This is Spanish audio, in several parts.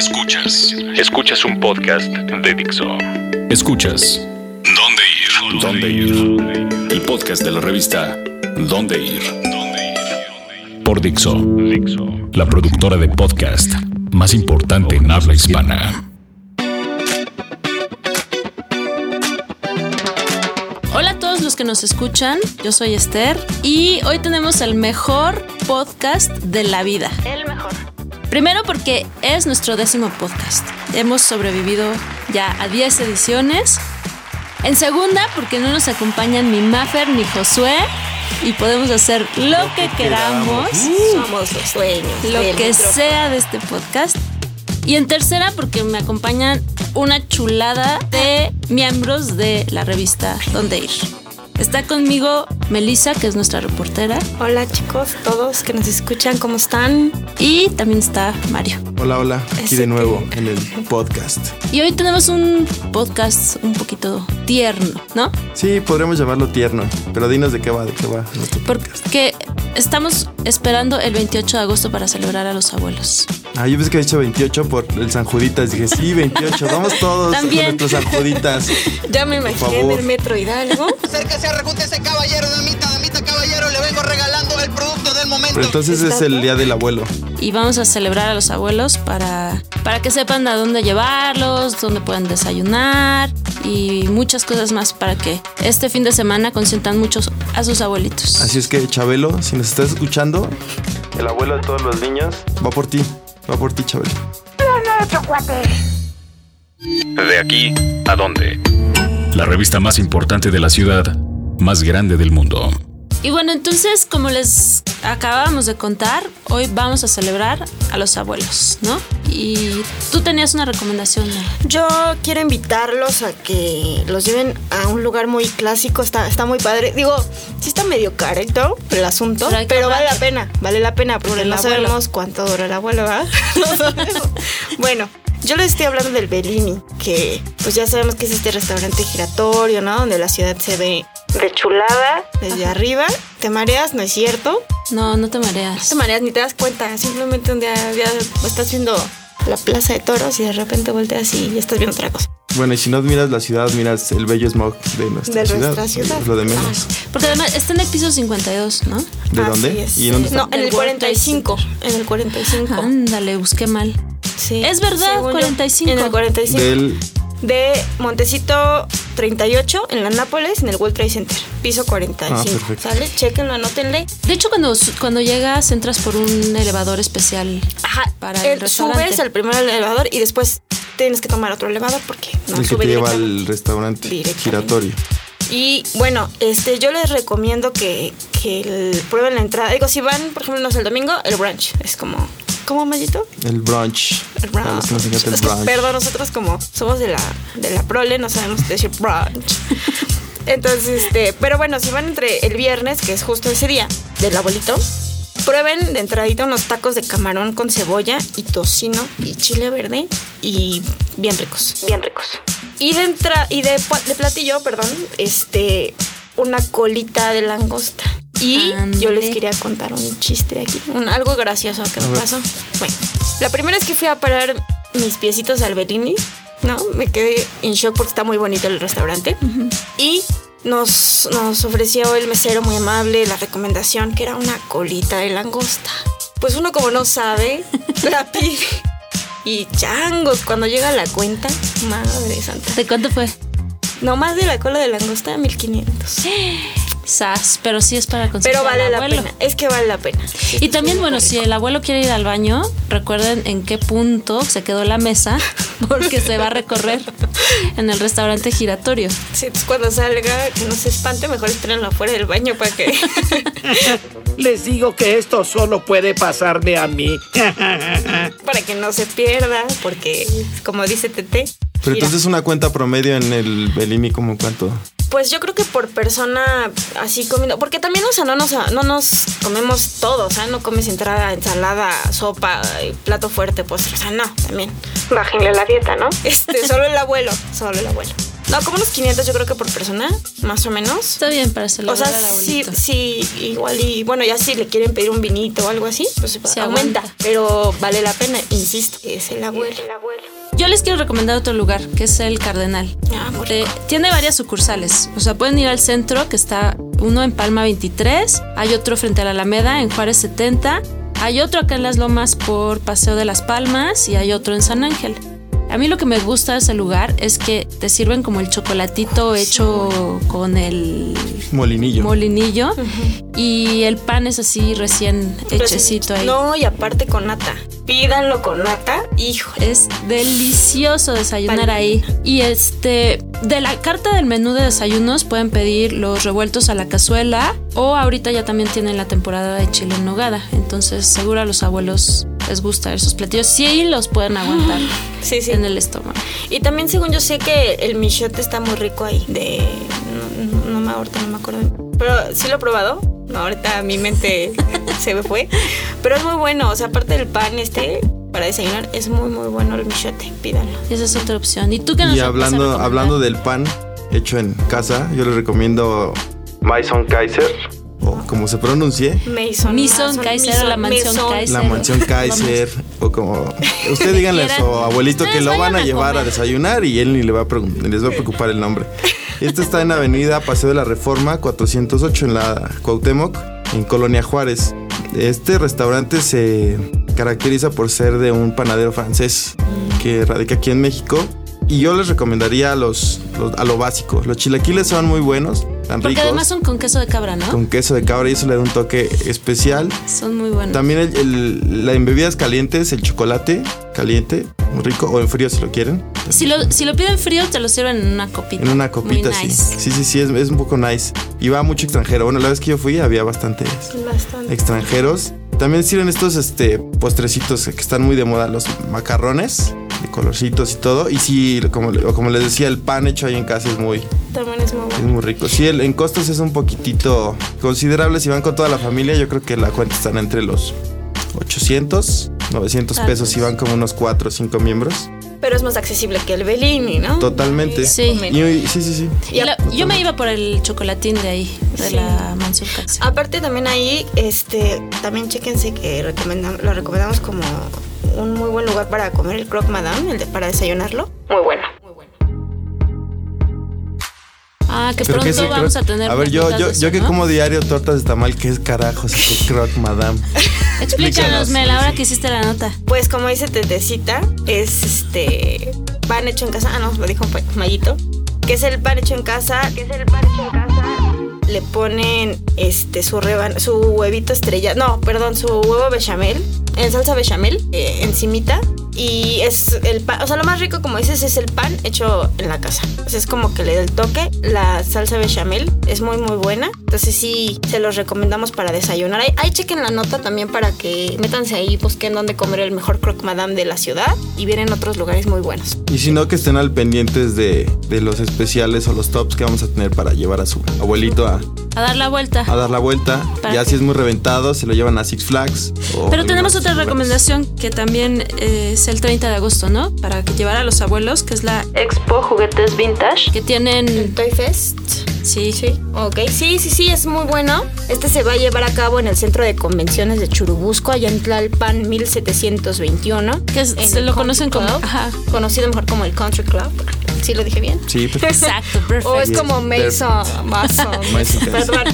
Escuchas. Escuchas un podcast de Dixo. Escuchas. ¿Dónde ir? ¿Dónde ir? El podcast de la revista ¿Dónde ir? Por Dixo. La productora de podcast más importante en habla hispana. Hola a todos los que nos escuchan, yo soy Esther y hoy tenemos el mejor podcast de la vida. El mejor. Primero porque es nuestro décimo podcast. Hemos sobrevivido ya a 10 ediciones. En segunda porque no nos acompañan ni Maffer ni Josué y podemos hacer lo, que, queramos, Somos los dueños. lo que micrófono. sea de este podcast. Y en tercera porque me acompañan una chulada de miembros de la revista Donde Ir. Está conmigo Melissa, que es nuestra reportera, Hola chicos, todos que nos escuchan, ¿cómo están? y también está Mario. Hola, hola, aquí de nuevo en el podcast. Y hoy tenemos un podcast un poquito tierno, ¿no? Sí, podríamos llamarlo tierno, pero dinos de qué va, de qué va nuestro podcast. Estamos esperando el 28 de agosto para celebrar a los abuelos. Ah, yo pensé que había dicho 28 por el San Juditas. Dije, sí, 28, vamos todos También. con nuestros San Juditas. Ya me imaginé en el metro Hidalgo. Acérquese, arrejúntese, caballero, damita, damita, caballero, le vengo regalando el producto del momento. Pero entonces es el día del abuelo. Y vamos a celebrar a los abuelos para, para que sepan a dónde llevarlos, dónde pueden desayunar y muchas cosas más para que este fin de semana consientan muchos a sus abuelitos. Así es que, Chabelo, si nos estás escuchando, el abuelo de todos los niños va por ti. Va por ti, Chabelo. De aquí a dónde. La revista más importante de la ciudad, más grande del mundo. Y bueno, entonces, como les acabamos de contar, hoy vamos a celebrar a los abuelos, ¿no? Y tú tenías una recomendación, ¿no? Yo quiero invitarlos a que los lleven a un lugar muy clásico, está, está muy padre. Digo, sí está medio carito el asunto, Pero vale la pena, vale la pena, porque el no abuelo. sabemos cuánto dura el abuelo, ¿verdad? No bueno, yo les estoy hablando del Bellini, que pues ya sabemos que es este restaurante giratorio, ¿no? Donde la ciudad se ve de chulada desde arriba. ¿Te mareas? ¿No es cierto? No, no te No mareas. te mareas ni te das cuenta. Simplemente un día ya estás viendo la plaza de toros y de repente volteas y estás viendo otra cosa. Bueno, y si no admiras la ciudad, miras el bello smog de nuestra De ciudad. nuestra ciudad. Es lo de menos. Porque además está en el piso 52, ¿no? ¿De Así dónde? es. ¿Y en dónde está? No, en el Del World Trade 45. En el 45. Ándale, busqué mal. Sí. Es verdad, Según yo, 45. En el 45. Del. De Montecito 38 en la Nápoles, en el World Trade Center. Piso 45. Ah, perfecto. ¿Sale? Chequenlo, anótenle. De hecho, cuando, cuando llegas, entras por un elevador especial. Ajá. Para el el- restaurante. subes al primer elevador y después tienes que tomar otro elevador porque no el que sube te lleva al restaurante giratorio. Y bueno, este, yo les recomiendo que, que el- prueben la entrada. Digo, si van, por ejemplo, no sé, el domingo, el brunch. Es como, ¿cómo, Mayito? El brunch. El los encanta el brunch. perdón, nosotros como somos de la, de la prole, no sabemos decir brunch. Entonces, este, pero bueno, si van entre el viernes, que es justo ese día, del abuelito, prueben de entradita unos tacos de camarón con cebolla y tocino y chile verde y bien ricos, bien ricos. Y de entra y de platillo, perdón, este, una colita de langosta. Y yo les quería contar un chiste de aquí, un, algo gracioso que me pasó. Bueno, la primera vez que fui a parar mis piecitos al Bellini, ¿no? Me quedé en shock porque está muy bonito el restaurante. Y nos, nos ofreció el mesero muy amable la recomendación que era una colita de langosta. Pues uno como no sabe, la pide. Y changos, cuando llega la cuenta, madre santa. ¿De cuánto fue? No más de la cola de langosta, 1500. Sas, pero sí es para conseguir Pero vale al la abuelo. pena. Es que vale la pena. Y también, bueno, si el abuelo quiere ir al baño, recuerden en qué punto se quedó la mesa, porque se va a recorrer en el restaurante giratorio. Sí, entonces cuando salga, que no se espante, mejor espérenlo afuera del baño para que. Les digo que esto solo puede pasarme a mí. para que no se pierda, porque como dice Tete. Pero gira. entonces una cuenta promedio en el Bellini, ¿como cuánto? Pues yo creo que por persona así comiendo, porque también, o sea, no nos, no nos comemos todo, o sea, no comes entrada, ensalada, sopa, y plato fuerte, pues, o sea, no, también. Bájenle la dieta, ¿no? Este, solo el abuelo, solo el abuelo. No, como unos 500 yo creo que por persona, más o menos. Está bien para O celebrar sea, al sí, sí, igual y bueno, ya si le quieren pedir un vinito o algo así, pues Se aumenta. Pero vale la pena, insisto, es el abuelo. Yo les quiero recomendar otro lugar, que es el Cardenal. Ah, Eh, tiene varias sucursales. O sea, pueden ir al centro, que está uno en Palma 23, hay otro frente a la Alameda, en Juárez 70, hay otro acá en Las Lomas por Paseo de las Palmas y hay otro en San Ángel. A mí lo que me gusta de ese lugar es que te sirven como el chocolatito hecho con el Molinillo. molinillo y el pan es así recién hechecito ahí. No, y aparte con nata. Pídanlo con nata, hijo. Es delicioso desayunar ahí. Y este, de la carta del menú de desayunos pueden pedir los revueltos a la cazuela o ahorita ya también tienen la temporada de chile en nogada. Entonces seguro a los abuelos les gusta esos platillos. Sí los pueden aguantar Sí, sí. en el estómago. Y también según yo sé que el michote está muy rico ahí. De. No, no me ahorita no me acuerdo. Pero sí lo he probado. No, ahorita mi mente se me fue. Pero es muy bueno. O sea, aparte del pan este para desayunar, es muy muy bueno el michote. Pídanlo. Esa es otra opción. ¿Y tú qué nos Y hablando, hablando del pan hecho en casa, yo les recomiendo Maison Kaiser, o como se pronuncie, Mason. Mason Kaiser o la mansión Mason. Kaiser. la mansión Kaiser, o como usted díganle a su abuelito que lo van a a llevar a comer. desayunar y él ni le va a les va a preocupar el nombre. Este está en Avenida Paseo de la Reforma 408 en la Cuauhtémoc, en Colonia Juárez. Este restaurante se caracteriza por ser de un panadero francés que radica aquí en México. Y yo les recomendaría los, los- a lo básico. Los chilaquiles son muy buenos, tan Porque ricos, además son con queso de cabra, ¿no? con queso de cabra y eso le da un toque especial. Son muy buenos. También el, el- la en bebidas calientes, el chocolate caliente, muy rico, o en frío si lo quieren. Si lo, si lo piden frío, te lo sirven en una copita. En una copita, Muy sí. nice. Sí, sí, sí, es, es un poco nice. Y va mucho extranjero. Bueno, la vez que yo fui había bastantes Bastante. extranjeros. También sirven estos este, postrecitos que están muy de moda, los macarrones, de colorcitos y todo. Y sí, como, como les decía, el pan hecho ahí en casa es muy, También es muy es bueno. muy rico. Sí, el- en costos es un poquitito considerable. Si van con toda la familia, yo creo que la cuenta están entre los 800, 900 Tal pesos si van como unos 4 o 5 miembros. Pero es más accesible que el Bellini, ¿no? Totalmente. Sí. Y, y- sí, sí, sí. Y lo- yo me iba por el chocolatín de ahí, de Sí. la Kaiser. Aparte también ahí, este, también chéquense que recomendam- lo recomendamos como un muy buen lugar para comer el croque madame, el de, para desayunarlo. Muy bueno. Ah, que pronto ¿qué es el vamos croc? a tener. A ver, yo, yo, eso, yo que ¿no? como diario tortas de tamal, ¿qué es carajos? ¿Qué croc, madame? Explícanos, Mel, ahora que hiciste la nota. Pues como dice Tetecita, es este pan hecho en casa. Ah, no, lo dijo Mayito. Que es el pan hecho en casa. Que es el pan hecho en casa. Le ponen este su reban su huevito estrella. No, perdón, su huevo bechamel. En salsa bechamel, eh, encimita. Y es el pan, o sea, lo más rico, como dices, es el pan hecho en la casa. Es como que le da el toque. La salsa bechamel es muy, muy buena. Entonces, sí, se los recomendamos para desayunar. Ahí, ahí chequen la nota también para que métanse ahí, busquen dónde comer el mejor croque madame de la ciudad y vienen otros lugares muy buenos. Y si no, que estén al pendientes de, de los especiales o los tops que vamos a tener para llevar a su abuelito a, A dar la vuelta. a dar la vuelta. Ya si es muy reventado, se lo llevan a Six Flags. o Pero en tenemos otra lugares. recomendación que también eh, es el 30 de agosto, ¿no? Para que llevar a los abuelos, que es la Expo Juguetes Vintage, que tienen... Toy Fest. Sí, Sí, ok. Sí, sí, sí, es muy bueno. Este se va a llevar a cabo en el Centro de Convenciones de Churubusco, allá en Tlalpan 1721. Que es- se el lo Country conocen como- ajá. Conocido mejor como el Country Club. ¿Sí lo dije bien? Sí, perfecto. Exacto, perfecto. O es como Mason. Mason. Perdón.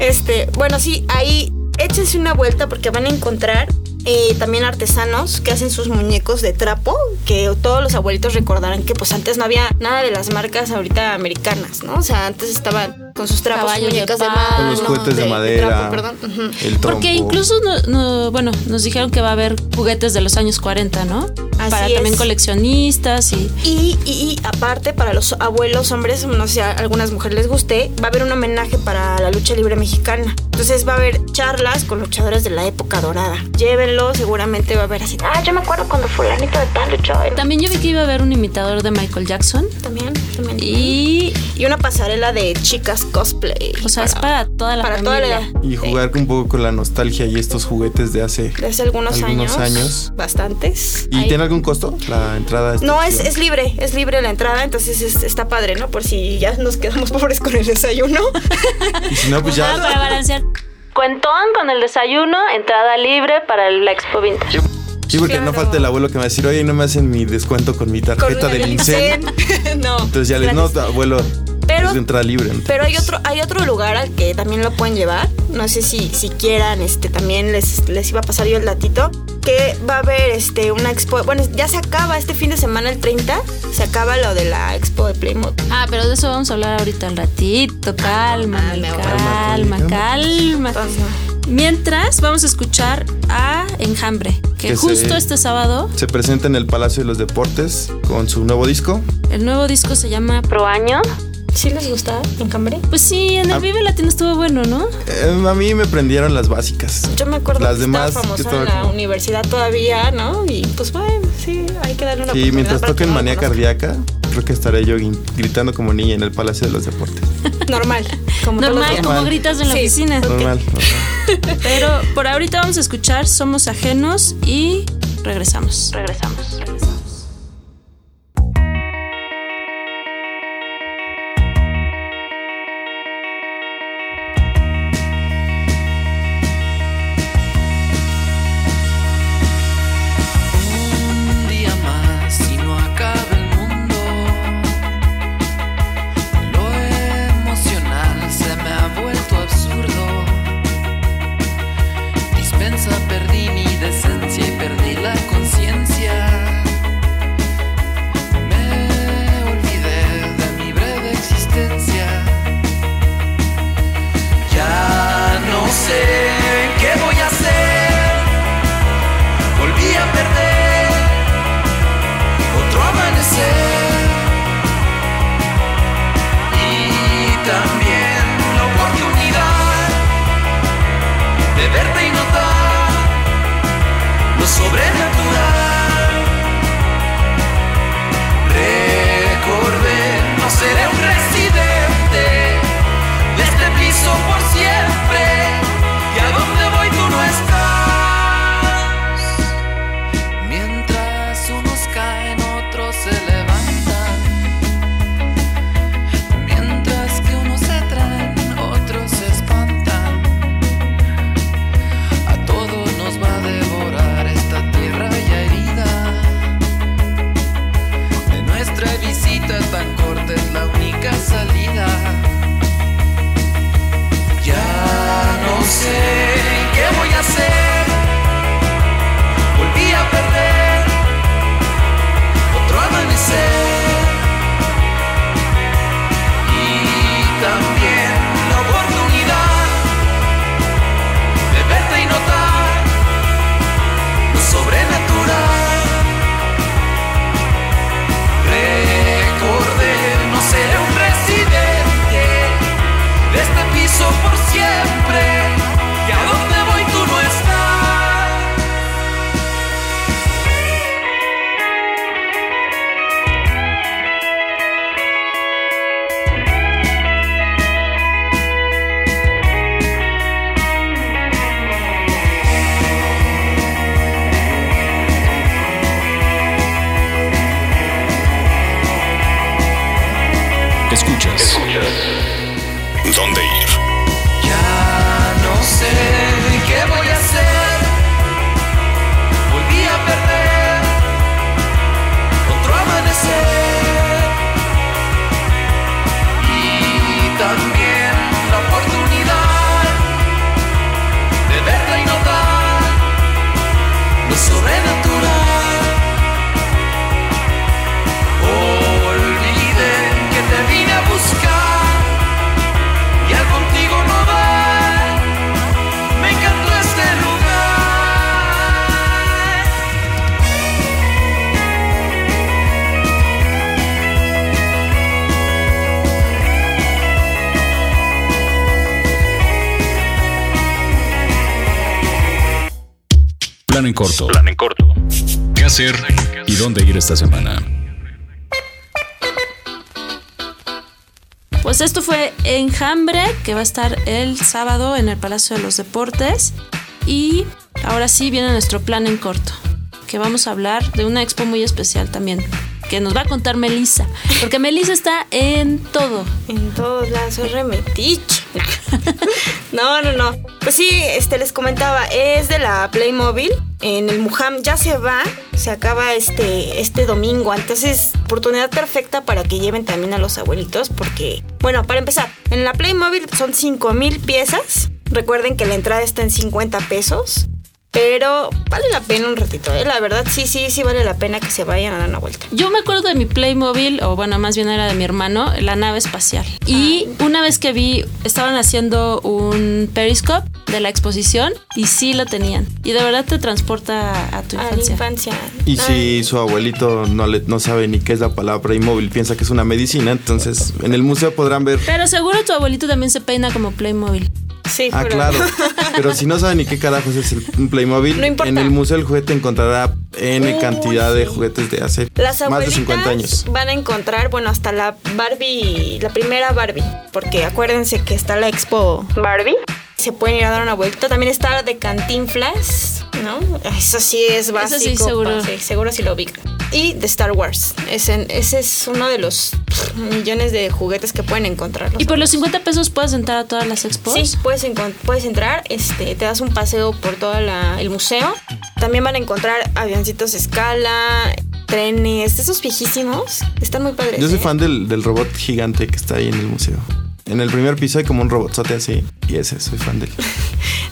Este, bueno, sí, ahí échense una vuelta porque van a encontrar eh, también artesanos que hacen sus muñecos de trapo, que todos los abuelitos recordarán que pues antes no había nada de las marcas ahorita americanas, ¿no? O sea, antes estaban con sus trapos, Caballos de muñecas de, mano, Con los juguetes de, madera. trapo, perdón. El trompo. Porque incluso, no, no- bueno, nos dijeron que va a haber juguetes de los años 40, ¿no? Así Para es. también coleccionistas y... Y, aparte, para los abuelos hombres, no sé si a algunas mujeres les guste, va a haber un homenaje para la lucha libre mexicana. Entonces va a haber charlas con luchadores de la época dorada. Llévenlo, seguramente va a haber así. Ah, yo me acuerdo cuando fulanito de tal luchó. También yo vi que iba a haber un imitador de Michael Jackson. También, también. Y, Y... una pasarela de chicas cosplay. O sea, es para toda la para toda familia. la edad. Y jugar un poco con la nostalgia y estos juguetes de hace. De hace algunos, Algunos años. años. Bastantes. ¿Y Ahí. tiene algún un costo la entrada? No, es, es libre, es libre la entrada, entonces es- está padre, ¿no? Por si ya nos quedamos pobres con el desayuno. Y si no, pues Ah, ya. para balancear. Cuentón con el desayuno, entrada libre para la Expo Vintage. Sí, porque no falta el abuelo que me va a decir, oye, no me hacen mi descuento con mi tarjeta del INSEN. No. Entonces ya les, no, abuelo, Pero- es de entrada libre. ¿no? Pero hay otro, hay otro lugar al que también lo pueden llevar. No sé si, si quieran, este, también les, les iba a pasar yo el datito. Que va a haber este, una expo. Bueno, ya se acaba este fin de semana, el 30. Se acaba lo de la expo de Playmobil. Ah, pero de eso vamos a hablar ahorita un ratito. Calma, Ah, calma, Calma, calma. Entonces, Mientras, vamos a escuchar a Enjambre, que, Que justo se- este sábado Se presenta en el Palacio de los Deportes con su nuevo disco. el nuevo disco se llama Pro Año. ¿Sí les gusta en Cambre? Pues sí, en el Ah. Vive Latino estuvo bueno, ¿no? Eh, a mí me prendieron las básicas. Yo me acuerdo Las que demás, estaba que en la como- universidad todavía, ¿no? Y pues bueno, sí, hay que darle una Sí, oportunidad mientras toquen Manía. Cardíaca, creo que estaré yo gri- gritando como niña en el Palacio de los Deportes. Normal. Como Normal, como Normal. gritas en la Sí. oficina. Normal. normal. Pero por ahorita vamos a escuchar Somos Ajenos y regresamos. Regresamos. regresamos. En corto. Plan en corto. ¿Qué hacer y dónde ir esta semana? Pues esto fue Enjambre, que va a estar el sábado en el Palacio de los Deportes. Y ahora sí viene nuestro plan en corto. que vamos a hablar de una expo muy especial también, que nos va a contar Melissa, porque Melissa está en todo. En todos lados, soy remetiche. No, no, no. Pues sí, este les comentaba, es de la Playmobil. En el Muham ya se va, se acaba este, este domingo. Entonces, oportunidad perfecta para que lleven también a los abuelitos. Porque, bueno, para empezar, en la Playmobil son 5 mil piezas. Recuerden que la entrada está en 50 pesos. Pero vale la pena un ratito, ¿eh? La verdad, sí, sí, sí vale la pena que se vayan a dar una vuelta. Yo me acuerdo de mi Playmobil, o bueno, más bien era de mi hermano, la nave espacial. Y una vez que vi, estaban haciendo un periscope de la exposición y sí lo tenían. Y de verdad te transporta a tu A la infancia. infancia. Y si Ay, su abuelito no, le, no sabe ni qué es la palabra inmóvil, piensa que es una medicina, entonces en el museo podrán ver. Pero seguro tu abuelito también se peina como Playmobil. Sí, Ah, claro. Pero si no sabe ni qué carajos es el, un Playmobil, No importa. en el Museo del Juguete encontrará N Uy, cantidad de juguetes de hace Las más de abuelitas 50 años. van a encontrar, bueno, hasta la Barbie, la primera Barbie, porque acuérdense que está la expo Barbie. Se pueden ir a dar una vuelta. También está la de Cantinflas, ¿no? Eso sí es básico. sí, seguro. sí, seguro sí lo ubican. Y de Star Wars. Ese, ese es uno de los millones de juguetes que pueden encontrar. Y por los 50 pesos puedes entrar a todas las expos. Sí, puedes, puedes entrar, este, te das un paseo por todo el museo. También van a encontrar avioncitos de escala, trenes, esos viejísimos. Están muy padres. Yo soy ¿eh? fan del, del robot gigante que está ahí en el museo. En el primer piso hay como un robotzote así. Y ese, soy fan de él.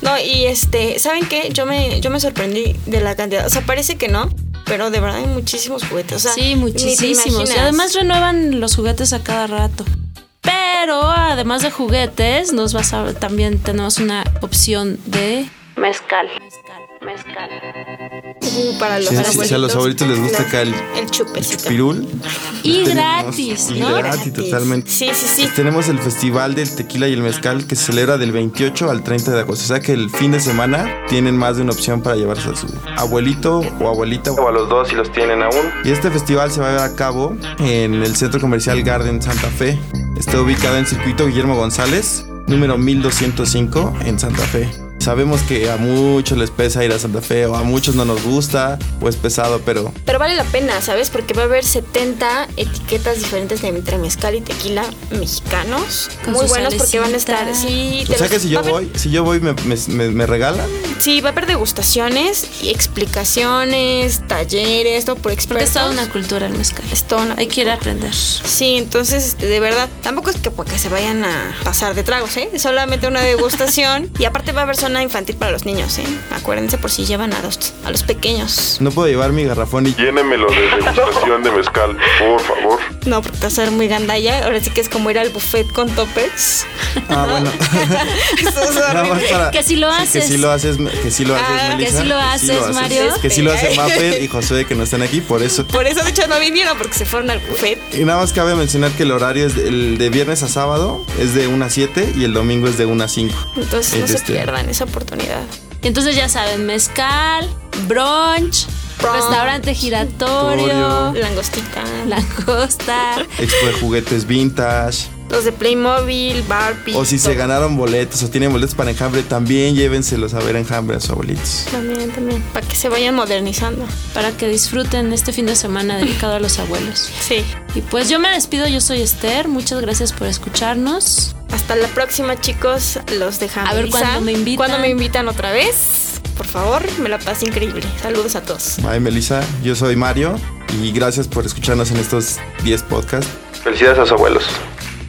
No, y este, ¿saben qué? Yo me, yo me sorprendí de la cantidad. O sea, parece que no, pero de verdad hay muchísimos juguetes. O sea, Sí, muchísimos. Y además renuevan los juguetes a cada rato. Pero además de juguetes, nos vas a también tenemos una opción de mezcal. Mezcal, mezcal. Uh, para los Sí, sí, sí, a los abuelitos les gusta acá el- el chupecito. Pirul. Y Tenemos- gratis, y ¿no? gratis, totalmente. Sí, sí, sí. Tenemos el Festival del Tequila y el Mezcal que se celebra del 28 al 30 de agosto. O sea que el fin de semana tienen más de una opción para llevarse a su abuelito o abuelita o a los dos si los tienen aún. Y este festival se va a llevar a cabo en el Centro Comercial Garden Santa Fe. Está ubicado en Circuito Guillermo González, número 1205 en Santa Fe. Sabemos que a muchos les pesa ir a Santa Fe o a muchos no nos gusta o es pesado, pero Pero vale la pena, ¿sabes? Porque va a haber 70 etiquetas diferentes de entre mezcal y tequila mexicanos. Con muy buenos porque van a estar. salecita. Sí, o sea los- que si yo voy, si yo voy me, me, me- me regalan. Sí, va a haber degustaciones y explicaciones, talleres, todo por Porque expertos. es toda una cultura el mezcal. Es toda una- Hay que ir a aprender. Sí, entonces, este, de verdad, tampoco es que, porque se vayan a pasar de tragos, ¿eh? Solamente una degustación. y aparte va a haber zona infantil para los niños, ¿eh? Acuérdense por si llevan a los, a los pequeños. No puedo llevar mi garrafón y Llénemelo de degustación de mezcal, por favor. No, porque te vas a ver muy gandalla. Ahora sí que es como ir al buffet con topes. Ah, bueno. Eso es horrible. para- Que si lo Sí, haces. Que si lo haces, que si lo haces, Ah, que Melissa, sí lo haces, Mario. Que si lo hace Maffer y Josué que no están aquí, por eso. Por eso, de hecho, no vinieron porque se fueron al buffet. Y nada más cabe mencionar que el horario es de, el de viernes a sábado es de 1 a 7 y el domingo es de 1 a 5. Entonces, no se este- pierdan esa oportunidad. Entonces ya saben, mezcal, brunch, Brunch. restaurante giratorio, Giratorio. Langostita. langosta. Expo de juguetes vintage. Los de Playmobil, Barbie. O si se ganaron boletos o tienen boletos para enjambre, también llévenselos a ver enjambre a sus abuelitos. También, también. Para que se vayan modernizando. para que disfruten este fin de semana dedicado a los abuelos. Sí. Y pues yo me despido, yo soy Esther, muchas gracias por escucharnos. Hasta la próxima, chicos. Los dejamos. A ver cuándo me invitan. Cuando me invitan otra vez. Por favor, me la pasé increíble. Saludos a todos. Bye, Melissa. Yo soy Mario y gracias por escucharnos en estos 10 podcasts. Felicidades a sus abuelos.